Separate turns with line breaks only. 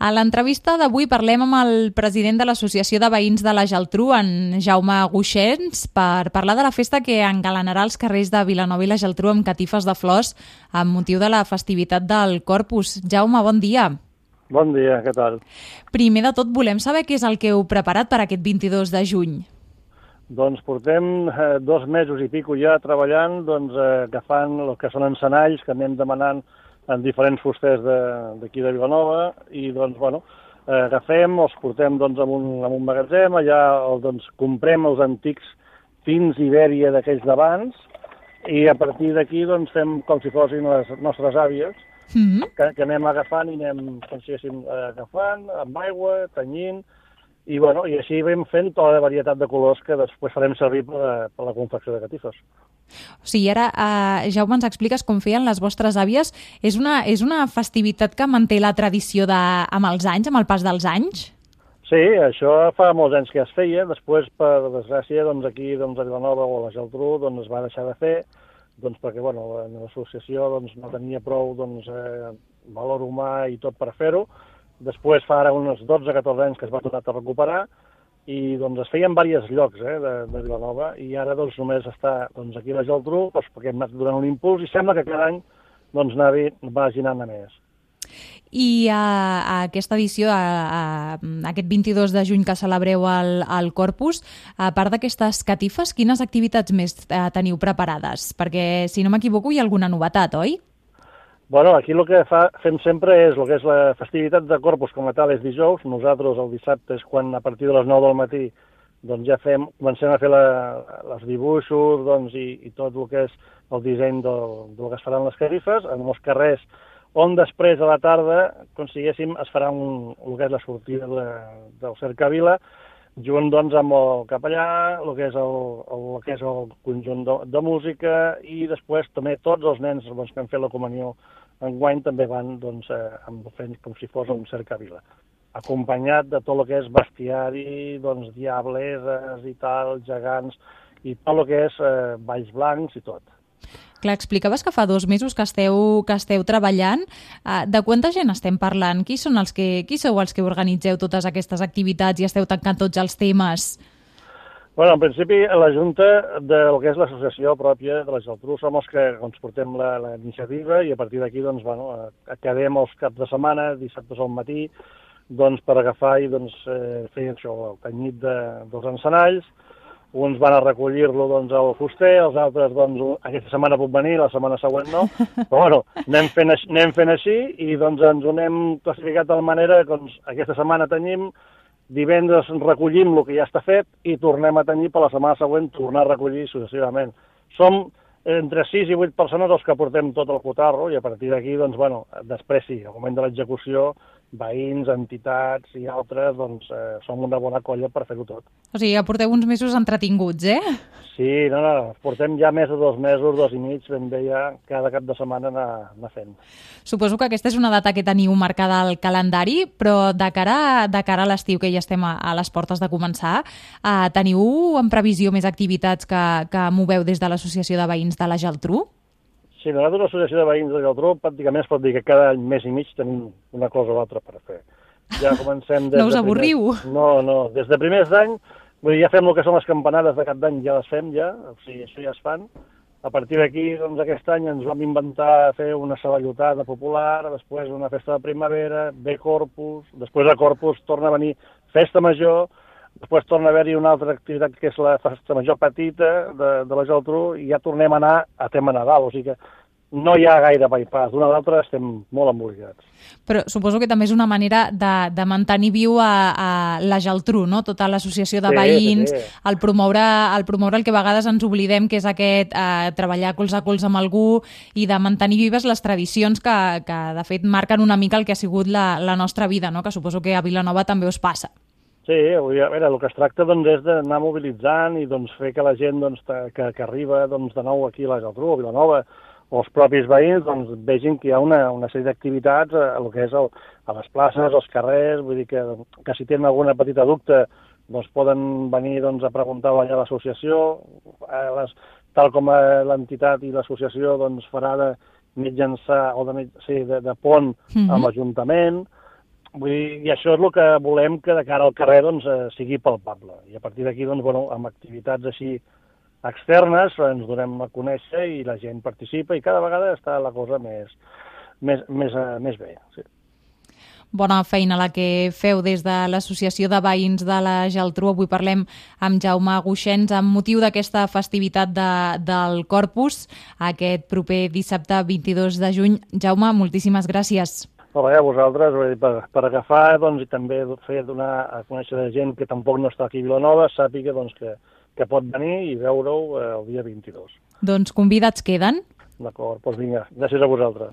A l'entrevista d'avui parlem amb el president de l'Associació de Veïns de la Geltrú, en Jaume Guixens, per parlar de la festa que engalanarà els carrers de Vilanova i la Geltrú amb catifes de flors amb motiu de la festivitat del Corpus. Jaume, bon dia.
Bon dia, què tal?
Primer de tot, volem saber què és el que heu preparat per aquest 22 de juny.
Doncs portem eh, dos mesos i pico ja treballant, doncs, eh, agafant el que són encenalls que anem demanant en diferents fusters d'aquí de, de Vilanova i doncs, bueno, agafem, els portem doncs, en, un, en un magatzem, allà doncs, comprem els antics fins Ibèria d'aquells d'abans i a partir d'aquí doncs, fem com si fossin les nostres àvies, mm -hmm. que, que anem agafant i anem, com si eh, agafant amb aigua, tenyint, i, bueno, i així vam fent tota la varietat de colors que després farem servir per, per la confecció de catifes.
O sigui, ara, eh, Jaume, ens expliques com feien les vostres àvies. És una, és una festivitat que manté la tradició de, amb els anys, amb el pas dels anys?
Sí, això fa molts anys que es feia. Després, per desgràcia, doncs aquí doncs, a Vilanova o a la Geltrú doncs, es va deixar de fer doncs, perquè bueno, l'associació doncs, no tenia prou doncs, eh, valor humà i tot per fer-ho. Després, fa ara uns 12-14 anys que es va tornar a recuperar, i doncs es feien diversos llocs eh, de, de Vilanova i ara doncs només està doncs, aquí la Geltrú doncs, perquè hem anat donant un impuls i sembla que cada any doncs, anavi, vagi anant a més.
I a, a aquesta edició, a, a, a aquest 22 de juny que celebreu el, el Corpus, a part d'aquestes catifes, quines activitats més eh, teniu preparades? Perquè, si no m'equivoco, hi ha alguna novetat, oi?
Bueno, aquí el que fa, fem sempre és el que és la festivitat de Corpus com a tal és dijous. Nosaltres el dissabte és quan a partir de les 9 del matí doncs ja fem, comencem a fer la, els dibuixos doncs, i, i tot el que és el disseny del, del que es faran les carifes en els carrers on després a la tarda consiguéssim es farà un, el que és la sortida de, del Cercavila junt doncs, amb el capellà, el que és el, el, el, que és el conjunt de, de música i després també tots els nens doncs, que han fet la comunió en guany també van doncs, eh, amb, fent com si fos un cercavila acompanyat de tot el que és bestiari, doncs, diableses i tal, gegants, i tot el que és eh, balls blancs i tot.
Clar, explicaves que fa dos mesos que esteu, que esteu treballant. Uh, de quanta gent estem parlant? Qui, són els que, qui sou els que organitzeu totes aquestes activitats i esteu tancant tots els temes?
Bueno, en principi, la Junta del que és l'associació pròpia de la Geltrú som els que ens portem la, la iniciativa i a partir d'aquí doncs, bueno, acabem els caps de setmana, dissabtes al matí, doncs, per agafar i doncs, eh, fer això, el tenyit de, dels encenalls, uns van a recollir-lo doncs, al fuster, els altres doncs, aquesta setmana puc venir, la setmana següent no, però bueno, anem fent, anem fent així i doncs ens ho anem classificat de la manera que doncs, aquesta setmana tenim, divendres recollim el que ja està fet i tornem a tenir per la setmana següent tornar a recollir successivament. Som entre 6 i 8 persones els que portem tot el cotarro i a partir d'aquí, doncs, bueno, després sí, al moment de l'execució veïns, entitats i altres, doncs eh, som una bona colla per fer-ho tot.
O sigui, ja porteu uns mesos entretinguts, eh?
Sí, no, no, portem ja més de dos mesos, dos i mig, ben bé ja cada cap de setmana anar, anar fent.
Suposo que aquesta és una data que teniu marcada al calendari, però de cara, de cara a l'estiu, que ja estem a, a les portes de començar, eh, teniu en previsió més activitats que, que moveu des de l'Associació de Veïns de la Geltrú?
Sí, nosaltres, l'Associació de Veïns de Geltrú, pràcticament es pot dir que cada any més i mig tenim una cosa o l'altra per fer. Ja comencem...
Des no us avorriu?
Primers... No, no, des de primers d'any, vull dir, ja fem el que són les campanades de cap d'any, ja les fem ja, o sigui, això ja es fan. A partir d'aquí, doncs, aquest any ens vam inventar fer una saballotada popular, després una festa de primavera, ve Corpus, després de Corpus torna a venir festa major, Després torna a haver-hi una altra activitat que és la festa major petita de, de la Geltrú i ja tornem a anar a tema Nadal, o sigui que no hi ha gaire bypass. D'una a l'altra estem molt embolicats.
Però suposo que també és una manera de, de mantenir viu a, a la Geltrú, no? Tota l'associació de sí, veïns, sí, sí. El, promoure, el promoure el que a vegades ens oblidem, que és aquest eh, treballar cols a cols amb algú i de mantenir vives les tradicions que, que de fet marquen una mica el que ha sigut la, la nostra vida, no? que suposo que a Vilanova també us passa.
Sí, a veure, el que es tracta doncs, és d'anar mobilitzant i doncs, fer que la gent doncs, que, que arriba doncs, de nou aquí a la Geltrú, a Vilanova, o els propis veïns doncs, vegin que hi ha una, una sèrie d'activitats a, a, que és el, a les places, als carrers, vull dir que, que si tenen alguna petita dubte doncs, poden venir doncs, a preguntar allà a l'associació, les, tal com l'entitat i l'associació doncs, farà de mitjançar o de, sí, de, de pont mm -hmm. amb l'Ajuntament, Vull dir, I això és el que volem que de cara al carrer doncs, eh, sigui palpable. I a partir d'aquí, doncs, bueno, amb activitats així externes ens donem a conèixer i la gent participa i cada vegada està la cosa més, més, més, eh, més bé. Sí.
Bona feina la que feu des de l'Associació de Veïns de la Geltrú. Avui parlem amb Jaume Guixens amb motiu d'aquesta festivitat de, del Corpus, aquest proper dissabte 22 de juny. Jaume, moltíssimes gràcies.
Bé, a vosaltres, per, per agafar doncs, i també fer donar a conèixer de gent que tampoc no està aquí a Vilanova, sàpiga doncs, que, que pot venir i veure-ho eh, el dia 22.
Doncs convidats queden.
D'acord, doncs vinga, gràcies a vosaltres.